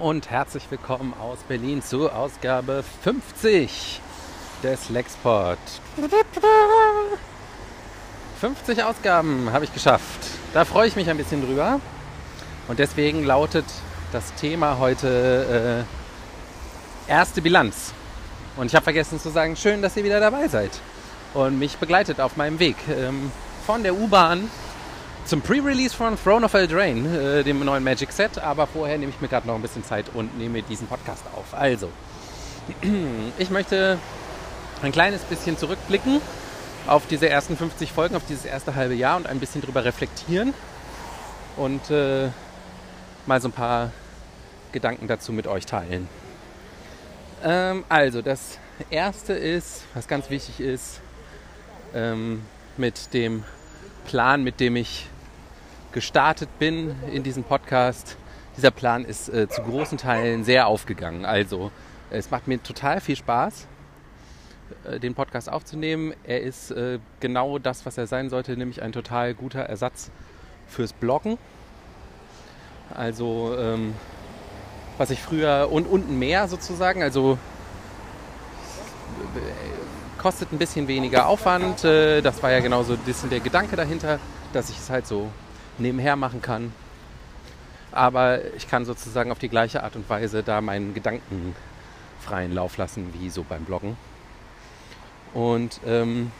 und herzlich willkommen aus Berlin zur Ausgabe 50 des Lexport. 50 Ausgaben habe ich geschafft. Da freue ich mich ein bisschen drüber. Und deswegen lautet das Thema heute äh, erste Bilanz. Und ich habe vergessen zu sagen, schön, dass ihr wieder dabei seid und mich begleitet auf meinem Weg ähm, von der U-Bahn zum Pre-Release von Throne of Eldraine, äh, dem neuen Magic Set. Aber vorher nehme ich mir gerade noch ein bisschen Zeit und nehme diesen Podcast auf. Also, ich möchte ein kleines bisschen zurückblicken auf diese ersten 50 Folgen, auf dieses erste halbe Jahr und ein bisschen drüber reflektieren und äh, mal so ein paar Gedanken dazu mit euch teilen. Ähm, also, das erste ist, was ganz wichtig ist, ähm, mit dem Plan, mit dem ich gestartet bin in diesem Podcast, dieser Plan ist äh, zu großen Teilen sehr aufgegangen. Also es macht mir total viel Spaß, äh, den Podcast aufzunehmen. Er ist äh, genau das, was er sein sollte, nämlich ein total guter Ersatz fürs Bloggen. Also ähm, was ich früher und unten mehr sozusagen, also kostet ein bisschen weniger Aufwand. Äh, das war ja genauso ein bisschen der Gedanke dahinter, dass ich es halt so nebenher machen kann. Aber ich kann sozusagen auf die gleiche Art und Weise da meinen Gedanken freien Lauf lassen, wie so beim Bloggen. Und ähm,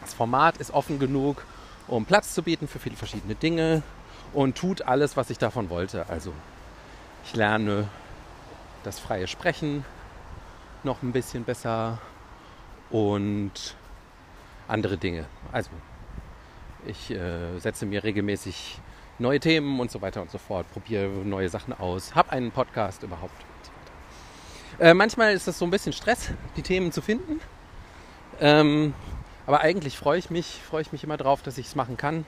das Format ist offen genug, um Platz zu bieten für viele verschiedene Dinge und tut alles, was ich davon wollte. Also ich lerne das freie Sprechen noch ein bisschen besser und andere Dinge. Also ich äh, setze mir regelmäßig neue Themen und so weiter und so fort, probiere neue Sachen aus, habe einen Podcast überhaupt. So äh, manchmal ist das so ein bisschen Stress, die Themen zu finden. Ähm, aber eigentlich freue ich mich, freue ich mich immer drauf, dass ich es machen kann.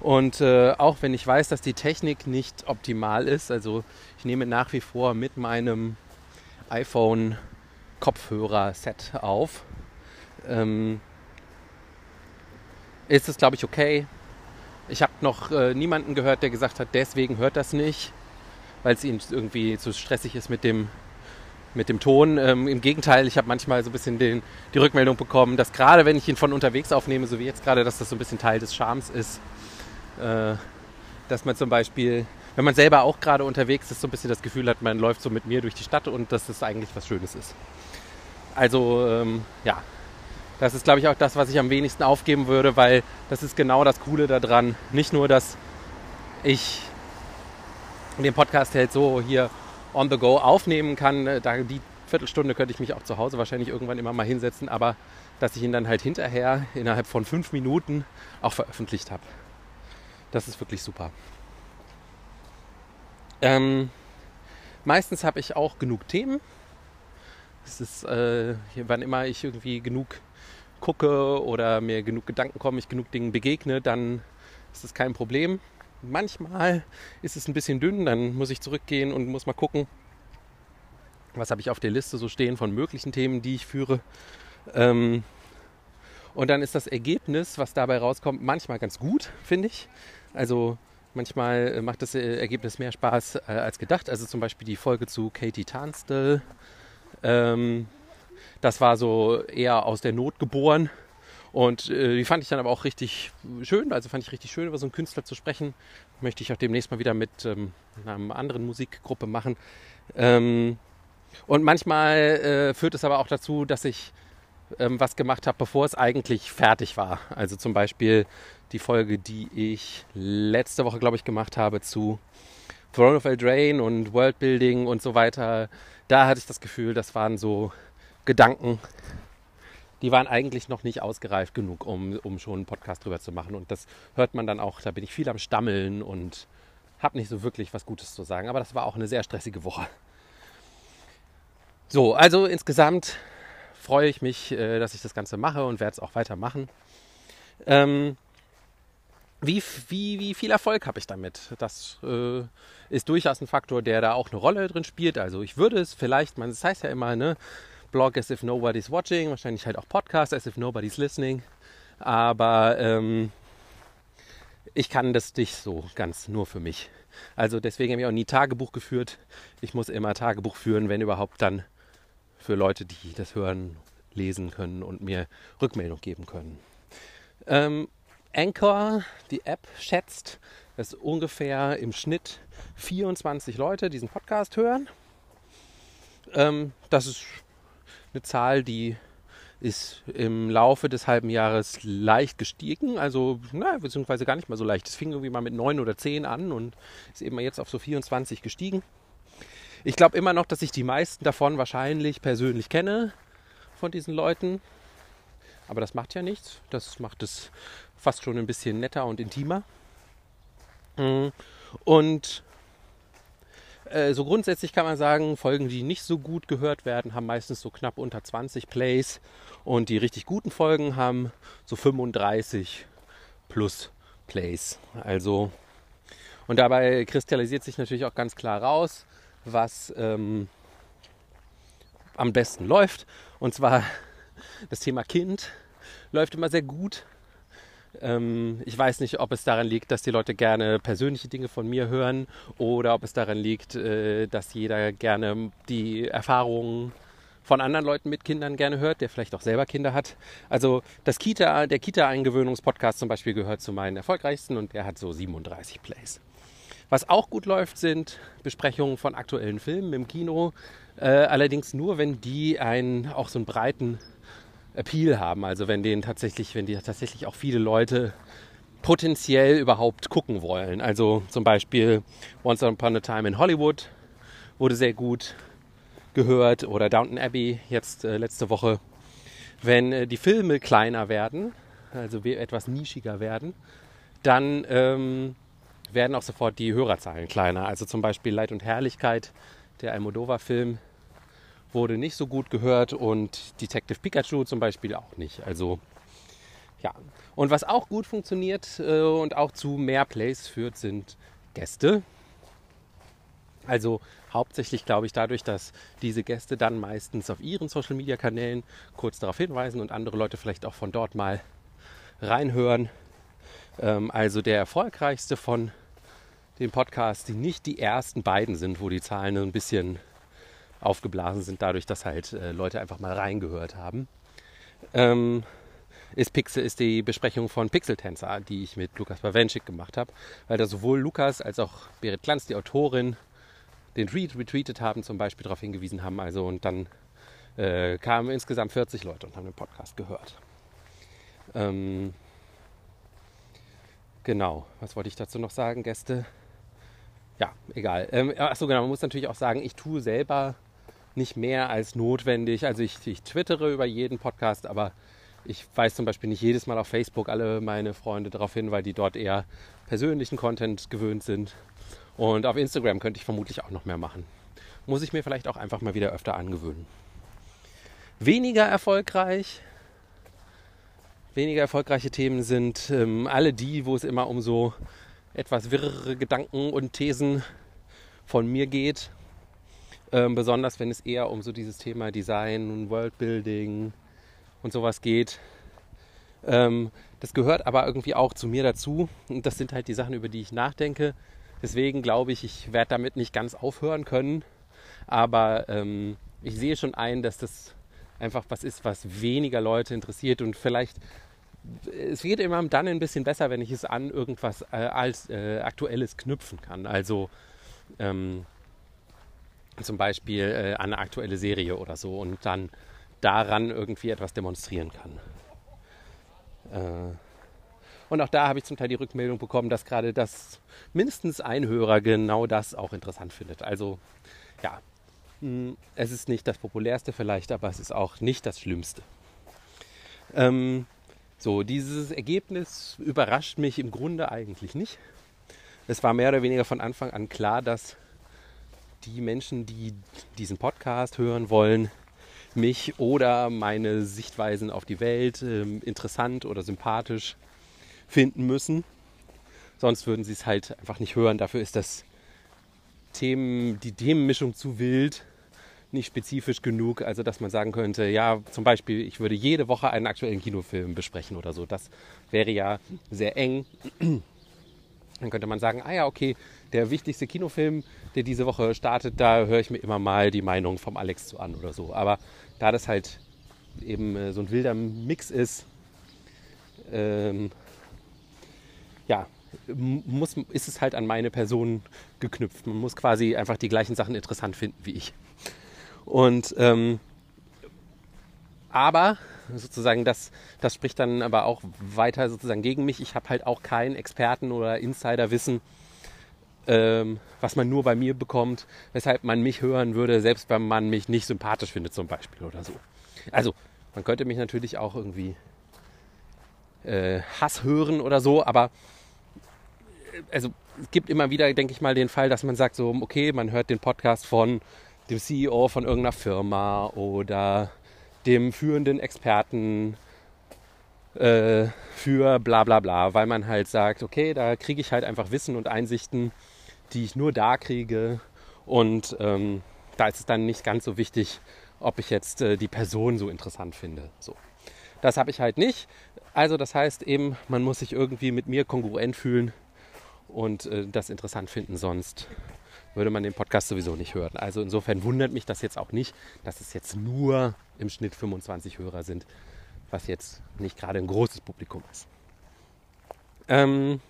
Und äh, auch wenn ich weiß, dass die Technik nicht optimal ist, also ich nehme nach wie vor mit meinem iPhone Kopfhörer-Set auf. Ähm, ist es, glaube ich, okay. Ich habe noch äh, niemanden gehört, der gesagt hat, deswegen hört das nicht, weil es ihm irgendwie zu stressig ist mit dem, mit dem Ton. Ähm, Im Gegenteil, ich habe manchmal so ein bisschen den, die Rückmeldung bekommen, dass gerade wenn ich ihn von unterwegs aufnehme, so wie jetzt gerade, dass das so ein bisschen Teil des Charmes ist. Äh, dass man zum Beispiel, wenn man selber auch gerade unterwegs ist, so ein bisschen das Gefühl hat, man läuft so mit mir durch die Stadt und dass es eigentlich was Schönes ist. Also ähm, ja, das ist, glaube ich, auch das, was ich am wenigsten aufgeben würde, weil das ist genau das Coole daran. Nicht nur, dass ich den Podcast halt so hier on the go aufnehmen kann. Äh, da die Viertelstunde könnte ich mich auch zu Hause wahrscheinlich irgendwann immer mal hinsetzen, aber dass ich ihn dann halt hinterher innerhalb von fünf Minuten auch veröffentlicht habe. Das ist wirklich super. Ähm, meistens habe ich auch genug Themen. Es ist, äh, wann immer ich irgendwie genug gucke oder mir genug Gedanken kommen, ich genug Dingen begegne, dann ist das kein Problem. Manchmal ist es ein bisschen dünn, dann muss ich zurückgehen und muss mal gucken, was habe ich auf der Liste so stehen von möglichen Themen, die ich führe. Ähm, und dann ist das Ergebnis, was dabei rauskommt, manchmal ganz gut, finde ich. Also manchmal macht das Ergebnis mehr Spaß äh, als gedacht. Also zum Beispiel die Folge zu Katie Tanstel. Ähm, das war so eher aus der Not geboren. Und äh, die fand ich dann aber auch richtig schön. Also fand ich richtig schön, über so einen Künstler zu sprechen. Möchte ich auch demnächst mal wieder mit ähm, einer anderen Musikgruppe machen. Ähm, und manchmal äh, führt es aber auch dazu, dass ich ähm, was gemacht habe, bevor es eigentlich fertig war. Also zum Beispiel die Folge, die ich letzte Woche, glaube ich, gemacht habe zu Throne of Eldraine und Worldbuilding und so weiter. Da hatte ich das Gefühl, das waren so Gedanken, die waren eigentlich noch nicht ausgereift genug, um, um schon einen Podcast drüber zu machen. Und das hört man dann auch, da bin ich viel am Stammeln und habe nicht so wirklich was Gutes zu sagen. Aber das war auch eine sehr stressige Woche. So, also insgesamt freue ich mich, äh, dass ich das Ganze mache und werde es auch weitermachen. Ähm, wie, wie, wie viel Erfolg habe ich damit? Das äh, ist durchaus ein Faktor, der da auch eine Rolle drin spielt. Also ich würde es vielleicht, man, das heißt ja immer, ne, Blog as if nobody's watching, wahrscheinlich halt auch Podcast as if nobody's listening. Aber ähm, ich kann das nicht so ganz nur für mich. Also deswegen habe ich auch nie Tagebuch geführt. Ich muss immer Tagebuch führen, wenn überhaupt dann für Leute, die das hören, lesen können und mir Rückmeldung geben können. Ähm, Anchor, die App, schätzt, dass ungefähr im Schnitt 24 Leute diesen Podcast hören. Ähm, das ist eine Zahl, die ist im Laufe des halben Jahres leicht gestiegen, also na, beziehungsweise gar nicht mal so leicht. Es fing irgendwie mal mit 9 oder 10 an und ist eben jetzt auf so 24 gestiegen. Ich glaube immer noch, dass ich die meisten davon wahrscheinlich persönlich kenne von diesen Leuten. Aber das macht ja nichts. Das macht es fast schon ein bisschen netter und intimer. Mhm. Und äh, so grundsätzlich kann man sagen, Folgen, die nicht so gut gehört werden, haben meistens so knapp unter 20 Plays. Und die richtig guten Folgen haben so 35 plus Plays. Also, und dabei kristallisiert sich natürlich auch ganz klar raus, was ähm, am besten läuft. Und zwar das Thema Kind läuft immer sehr gut. Ähm, ich weiß nicht, ob es daran liegt, dass die Leute gerne persönliche Dinge von mir hören oder ob es daran liegt, äh, dass jeder gerne die Erfahrungen von anderen Leuten mit Kindern gerne hört, der vielleicht auch selber Kinder hat. Also das Kita, der Kita-Eingewöhnungspodcast zum Beispiel gehört zu meinen erfolgreichsten und der hat so 37 Plays. Was auch gut läuft, sind Besprechungen von aktuellen Filmen im Kino. Äh, allerdings nur, wenn die einen auch so einen breiten Appeal haben. Also wenn den tatsächlich, wenn die tatsächlich auch viele Leute potenziell überhaupt gucken wollen. Also zum Beispiel Once Upon a Time in Hollywood wurde sehr gut gehört oder Downton Abbey jetzt äh, letzte Woche. Wenn äh, die Filme kleiner werden, also etwas nischiger werden, dann ähm, werden auch sofort die Hörerzahlen kleiner. Also zum Beispiel Leid und Herrlichkeit, der Almodovar-Film, wurde nicht so gut gehört und Detective Pikachu zum Beispiel auch nicht. Also ja. Und was auch gut funktioniert äh, und auch zu mehr Plays führt, sind Gäste. Also hauptsächlich glaube ich dadurch, dass diese Gäste dann meistens auf ihren Social-Media-Kanälen kurz darauf hinweisen und andere Leute vielleicht auch von dort mal reinhören. Ähm, also der erfolgreichste von den Podcasts, die nicht die ersten beiden sind, wo die Zahlen ein bisschen aufgeblasen sind, dadurch, dass halt äh, Leute einfach mal reingehört haben. Ähm, ist, Pixel, ist die Besprechung von Pixeltänzer, die ich mit Lukas Bawenschik gemacht habe, weil da sowohl Lukas als auch Berit Glanz, die Autorin, den Tweet retweetet haben, zum Beispiel darauf hingewiesen haben. Also und dann äh, kamen insgesamt 40 Leute und haben den Podcast gehört. Ähm, genau, was wollte ich dazu noch sagen, Gäste? Ja, egal. Ähm, achso, genau, man muss natürlich auch sagen, ich tue selber nicht mehr als notwendig. Also ich, ich twittere über jeden Podcast, aber ich weiß zum Beispiel nicht jedes Mal auf Facebook alle meine Freunde darauf hin, weil die dort eher persönlichen Content gewöhnt sind. Und auf Instagram könnte ich vermutlich auch noch mehr machen. Muss ich mir vielleicht auch einfach mal wieder öfter angewöhnen. Weniger erfolgreich. Weniger erfolgreiche Themen sind ähm, alle die, wo es immer um so etwas wirrere Gedanken und Thesen von mir geht. Ähm, besonders wenn es eher um so dieses Thema Design und Worldbuilding und sowas geht. Ähm, das gehört aber irgendwie auch zu mir dazu. Und das sind halt die Sachen, über die ich nachdenke. Deswegen glaube ich, ich werde damit nicht ganz aufhören können. Aber ähm, ich sehe schon ein, dass das einfach was ist, was weniger Leute interessiert und vielleicht es wird immer dann ein bisschen besser, wenn ich es an irgendwas äh, als äh, Aktuelles knüpfen kann. Also ähm, zum Beispiel äh, eine aktuelle Serie oder so und dann daran irgendwie etwas demonstrieren kann. Äh, und auch da habe ich zum Teil die Rückmeldung bekommen, dass gerade das mindestens ein Hörer genau das auch interessant findet. Also ja, hm, es ist nicht das populärste vielleicht, aber es ist auch nicht das Schlimmste. Ähm, so, dieses Ergebnis überrascht mich im Grunde eigentlich nicht. Es war mehr oder weniger von Anfang an klar, dass die Menschen, die diesen Podcast hören wollen, mich oder meine Sichtweisen auf die Welt äh, interessant oder sympathisch finden müssen. Sonst würden sie es halt einfach nicht hören. Dafür ist das Themen, die Themenmischung zu wild, nicht spezifisch genug, also dass man sagen könnte, ja, zum Beispiel, ich würde jede Woche einen aktuellen Kinofilm besprechen oder so. Das wäre ja sehr eng. Dann könnte man sagen, ah ja, okay, der wichtigste Kinofilm, der diese Woche startet, da höre ich mir immer mal die Meinung vom Alex zu an oder so. Aber da das halt eben äh, so ein wilder Mix ist, ähm, ja, muss, ist es halt an meine Person geknüpft. Man muss quasi einfach die gleichen Sachen interessant finden wie ich. Und ähm, aber sozusagen das, das spricht dann aber auch weiter sozusagen gegen mich. Ich habe halt auch kein Experten- oder Insiderwissen, ähm, was man nur bei mir bekommt, weshalb man mich hören würde, selbst wenn man mich nicht sympathisch findet zum Beispiel oder so. Also man könnte mich natürlich auch irgendwie äh, Hass hören oder so, aber äh, also es gibt immer wieder, denke ich mal, den Fall, dass man sagt so, okay, man hört den Podcast von dem CEO von irgendeiner Firma oder dem führenden Experten äh, für bla bla bla, weil man halt sagt, okay, da kriege ich halt einfach Wissen und Einsichten, die ich nur da kriege und ähm, da ist es dann nicht ganz so wichtig, ob ich jetzt äh, die Person so interessant finde. So. Das habe ich halt nicht. Also das heißt eben, man muss sich irgendwie mit mir kongruent fühlen und äh, das interessant finden, sonst würde man den Podcast sowieso nicht hören. Also insofern wundert mich das jetzt auch nicht, dass es jetzt nur im Schnitt 25 Hörer sind, was jetzt nicht gerade ein großes Publikum ist. Ähm,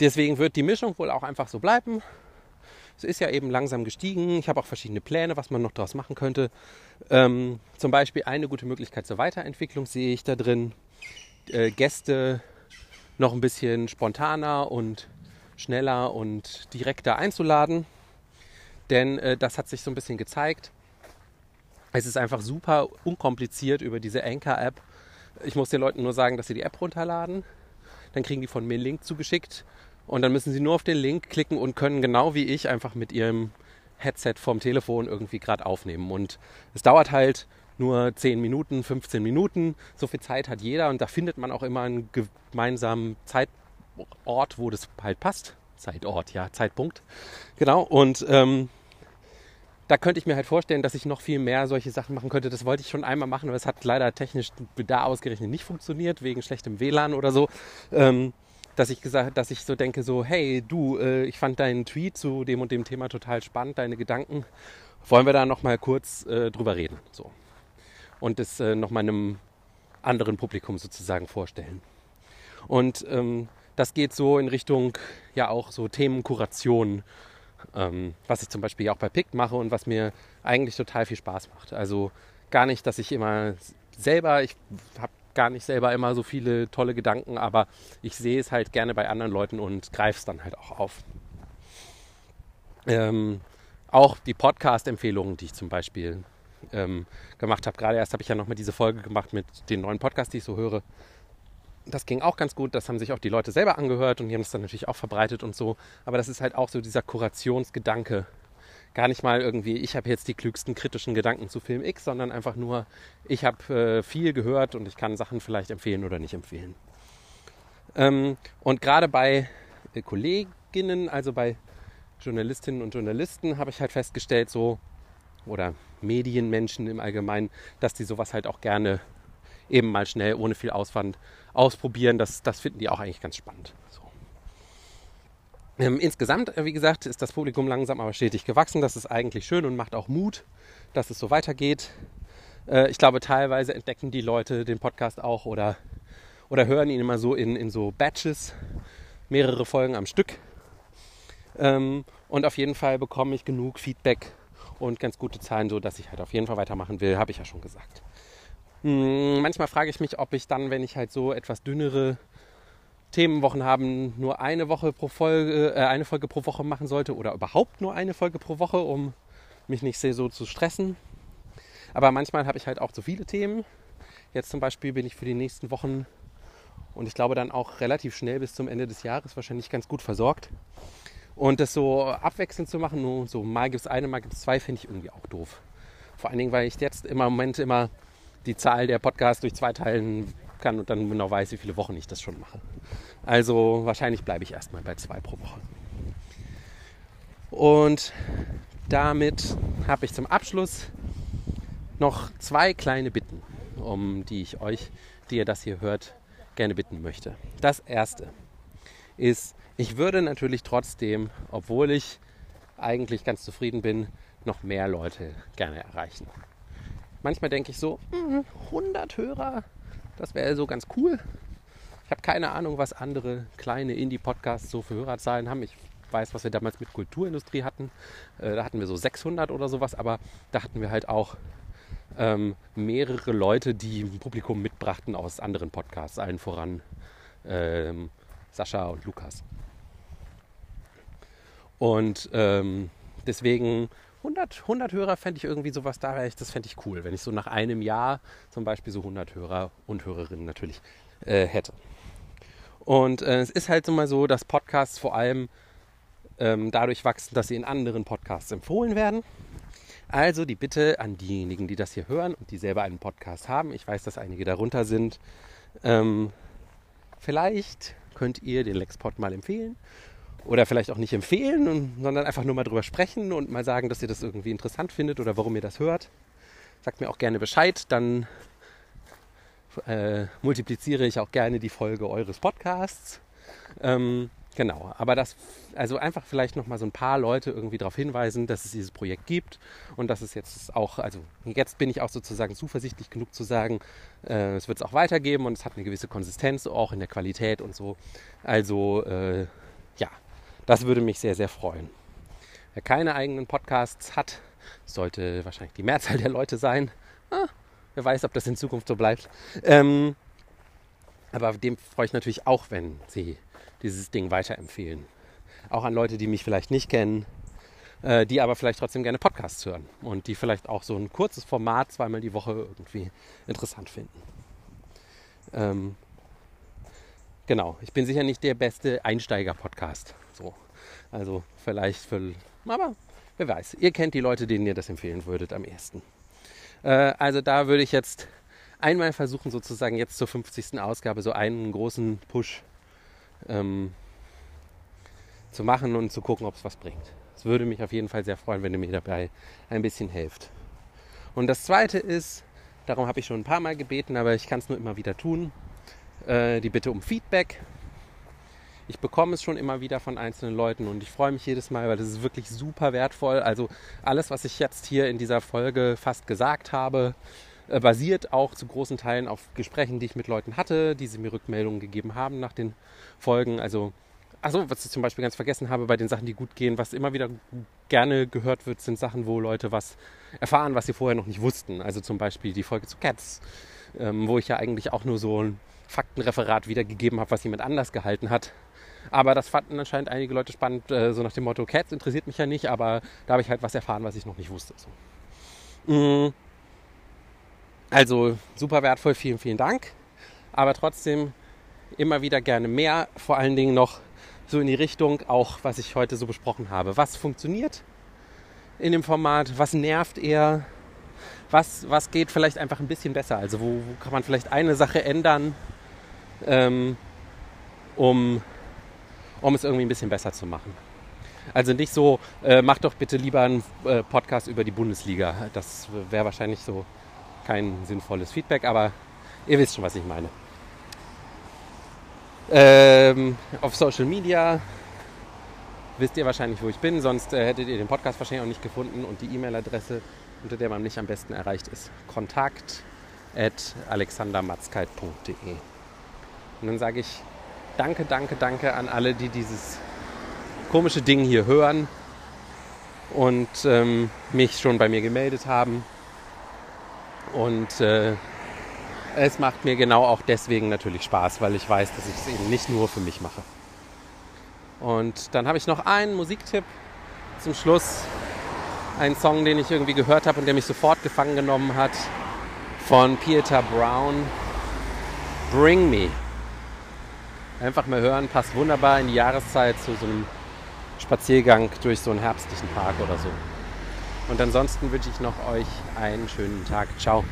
deswegen wird die Mischung wohl auch einfach so bleiben. Es ist ja eben langsam gestiegen. Ich habe auch verschiedene Pläne, was man noch daraus machen könnte. Ähm, zum Beispiel eine gute Möglichkeit zur Weiterentwicklung sehe ich da drin. Äh, Gäste noch ein bisschen spontaner und schneller und direkter einzuladen. Denn äh, das hat sich so ein bisschen gezeigt. Es ist einfach super unkompliziert über diese Anchor-App. Ich muss den Leuten nur sagen, dass sie die App runterladen. Dann kriegen die von mir einen Link zugeschickt. Und dann müssen sie nur auf den Link klicken und können genau wie ich einfach mit ihrem Headset vom Telefon irgendwie gerade aufnehmen. Und es dauert halt nur 10 Minuten, 15 Minuten. So viel Zeit hat jeder und da findet man auch immer einen gemeinsamen Zeitpunkt Ort, wo das halt passt. Zeitort, ja, Zeitpunkt. Genau. Und ähm, da könnte ich mir halt vorstellen, dass ich noch viel mehr solche Sachen machen könnte. Das wollte ich schon einmal machen, aber es hat leider technisch da ausgerechnet nicht funktioniert, wegen schlechtem WLAN oder so. Ähm, dass ich gesagt, dass ich so denke, so, hey, du, äh, ich fand deinen Tweet zu dem und dem Thema total spannend, deine Gedanken. Wollen wir da nochmal kurz äh, drüber reden? So. Und das äh, nochmal einem anderen Publikum sozusagen vorstellen. Und ähm, das geht so in Richtung ja auch so Themenkuration, ähm, was ich zum Beispiel auch bei PICT mache und was mir eigentlich total viel Spaß macht. Also gar nicht, dass ich immer selber, ich habe gar nicht selber immer so viele tolle Gedanken, aber ich sehe es halt gerne bei anderen Leuten und greife es dann halt auch auf. Ähm, auch die Podcast-Empfehlungen, die ich zum Beispiel ähm, gemacht habe. Gerade erst habe ich ja noch mal diese Folge gemacht mit den neuen Podcasts, die ich so höre das ging auch ganz gut. Das haben sich auch die Leute selber angehört und die haben es dann natürlich auch verbreitet und so. Aber das ist halt auch so dieser Kurationsgedanke. Gar nicht mal irgendwie, ich habe jetzt die klügsten kritischen Gedanken zu Film X, sondern einfach nur, ich habe äh, viel gehört und ich kann Sachen vielleicht empfehlen oder nicht empfehlen. Ähm, und gerade bei äh, Kolleginnen, also bei Journalistinnen und Journalisten, habe ich halt festgestellt, so, oder Medienmenschen im Allgemeinen, dass die sowas halt auch gerne eben mal schnell, ohne viel Auswand ausprobieren. Das, das finden die auch eigentlich ganz spannend. So. Ähm, insgesamt, äh, wie gesagt, ist das Publikum langsam aber stetig gewachsen. Das ist eigentlich schön und macht auch Mut, dass es so weitergeht. Äh, ich glaube, teilweise entdecken die Leute den Podcast auch oder, oder hören ihn immer so in, in so Batches, mehrere Folgen am Stück. Ähm, und auf jeden Fall bekomme ich genug Feedback und ganz gute Zahlen, so dass ich halt auf jeden Fall weitermachen will, habe ich ja schon gesagt. Hm, manchmal frage ich mich, ob ich dann, wenn ich halt so etwas dünnere Themenwochen haben, nur eine Woche pro Folge, äh, eine Folge pro Woche machen sollte oder überhaupt nur eine Folge pro Woche, um mich nicht sehr so zu stressen. Aber manchmal habe ich halt auch zu viele Themen. Jetzt zum Beispiel bin ich für die nächsten Wochen und ich glaube dann auch relativ schnell bis zum Ende des Jahres wahrscheinlich ganz gut versorgt. Und das so abwechselnd zu machen, nur so mal gibt es eine, mal gibt es zwei, finde ich irgendwie auch doof. Vor allen Dingen, weil ich jetzt im Moment immer die Zahl der Podcasts durch zwei teilen kann und dann genau weiß, wie viele Wochen ich das schon mache. Also wahrscheinlich bleibe ich erstmal bei zwei pro Woche. Und damit habe ich zum Abschluss noch zwei kleine Bitten, um die ich euch, die ihr das hier hört, gerne bitten möchte. Das erste. ist, ich würde natürlich trotzdem, obwohl ich eigentlich ganz zufrieden bin, noch mehr Leute gerne erreichen. Manchmal denke ich so, 100 hm, Hörer, das wäre so ganz cool. Ich habe keine Ahnung, was andere kleine Indie-Podcasts so für Hörerzahlen haben. Ich weiß, was wir damals mit Kulturindustrie hatten. Äh, da hatten wir so 600 oder sowas, aber da hatten wir halt auch ähm, mehrere Leute, die ein Publikum mitbrachten aus anderen Podcasts, allen voran ähm, Sascha und Lukas. Und ähm, deswegen 100, 100 Hörer fände ich irgendwie sowas da, das fände ich cool, wenn ich so nach einem Jahr zum Beispiel so 100 Hörer und Hörerinnen natürlich äh, hätte. Und äh, es ist halt so mal so, dass Podcasts vor allem ähm, dadurch wachsen, dass sie in anderen Podcasts empfohlen werden. Also die Bitte an diejenigen, die das hier hören und die selber einen Podcast haben, ich weiß, dass einige darunter sind, ähm, vielleicht könnt ihr den Lexpod mal empfehlen oder vielleicht auch nicht empfehlen, sondern einfach nur mal drüber sprechen und mal sagen, dass ihr das irgendwie interessant findet oder warum ihr das hört. Sagt mir auch gerne Bescheid, dann äh, multipliziere ich auch gerne die Folge eures Podcasts. Ähm, Genau, aber das, also einfach vielleicht nochmal so ein paar Leute irgendwie darauf hinweisen, dass es dieses Projekt gibt und dass es jetzt auch, also jetzt bin ich auch sozusagen zuversichtlich genug zu sagen, äh, es wird es auch weitergeben und es hat eine gewisse Konsistenz, auch in der Qualität und so. Also äh, das würde mich sehr, sehr freuen. Wer keine eigenen Podcasts hat, sollte wahrscheinlich die Mehrzahl der Leute sein. Ah, wer weiß, ob das in Zukunft so bleibt. Ähm, aber dem freue ich natürlich auch, wenn sie dieses Ding weiterempfehlen. Auch an Leute, die mich vielleicht nicht kennen, äh, die aber vielleicht trotzdem gerne Podcasts hören und die vielleicht auch so ein kurzes Format zweimal die Woche irgendwie interessant finden. Ähm, genau, ich bin sicher nicht der beste Einsteiger-Podcast. So. Also vielleicht für. Aber wer weiß, ihr kennt die Leute, denen ihr das empfehlen würdet am ersten. Äh, also da würde ich jetzt einmal versuchen, sozusagen jetzt zur 50. Ausgabe so einen großen Push ähm, zu machen und zu gucken, ob es was bringt. Es würde mich auf jeden Fall sehr freuen, wenn ihr mir dabei ein bisschen helft. Und das Zweite ist, darum habe ich schon ein paar Mal gebeten, aber ich kann es nur immer wieder tun, äh, die Bitte um Feedback. Ich bekomme es schon immer wieder von einzelnen Leuten und ich freue mich jedes Mal, weil das ist wirklich super wertvoll. Also alles, was ich jetzt hier in dieser Folge fast gesagt habe, äh, basiert auch zu großen Teilen auf Gesprächen, die ich mit Leuten hatte, die sie mir Rückmeldungen gegeben haben nach den Folgen. Also, achso, was ich zum Beispiel ganz vergessen habe bei den Sachen, die gut gehen, was immer wieder gerne gehört wird, sind Sachen, wo Leute was erfahren, was sie vorher noch nicht wussten. Also zum Beispiel die Folge zu Cats, ähm, wo ich ja eigentlich auch nur so ein Faktenreferat wiedergegeben habe, was jemand anders gehalten hat. Aber das fanden anscheinend einige Leute spannend, äh, so nach dem Motto, Cats interessiert mich ja nicht, aber da habe ich halt was erfahren, was ich noch nicht wusste. So. Mm. Also super wertvoll, vielen, vielen Dank. Aber trotzdem immer wieder gerne mehr, vor allen Dingen noch so in die Richtung, auch was ich heute so besprochen habe. Was funktioniert in dem Format? Was nervt eher? Was, was geht vielleicht einfach ein bisschen besser? Also wo, wo kann man vielleicht eine Sache ändern, ähm, um, um es irgendwie ein bisschen besser zu machen? Also nicht so, äh, mach doch bitte lieber einen äh, Podcast über die Bundesliga. Das wäre wahrscheinlich so kein sinnvolles Feedback, aber ihr wisst schon, was ich meine. Ähm, auf Social Media wisst ihr wahrscheinlich, wo ich bin, sonst äh, hättet ihr den Podcast wahrscheinlich auch nicht gefunden und die E-Mail-Adresse, unter der man mich am besten erreicht, ist kontakt at alexandermatzkeit.de. Und dann sage ich danke, danke, danke an alle, die dieses komische Ding hier hören und ähm, mich schon bei mir gemeldet haben und äh, es macht mir genau auch deswegen natürlich Spaß, weil ich weiß, dass ich es eben nicht nur für mich mache. Und dann habe ich noch einen Musiktipp zum Schluss. Einen Song, den ich irgendwie gehört habe und der mich sofort gefangen genommen hat. Von Peter Brown. Bring Me. Einfach mal hören, passt wunderbar in die Jahreszeit zu so einem Spaziergang durch so einen herbstlichen Park oder so. Und ansonsten wünsche ich noch euch einen schönen Tag. Ciao.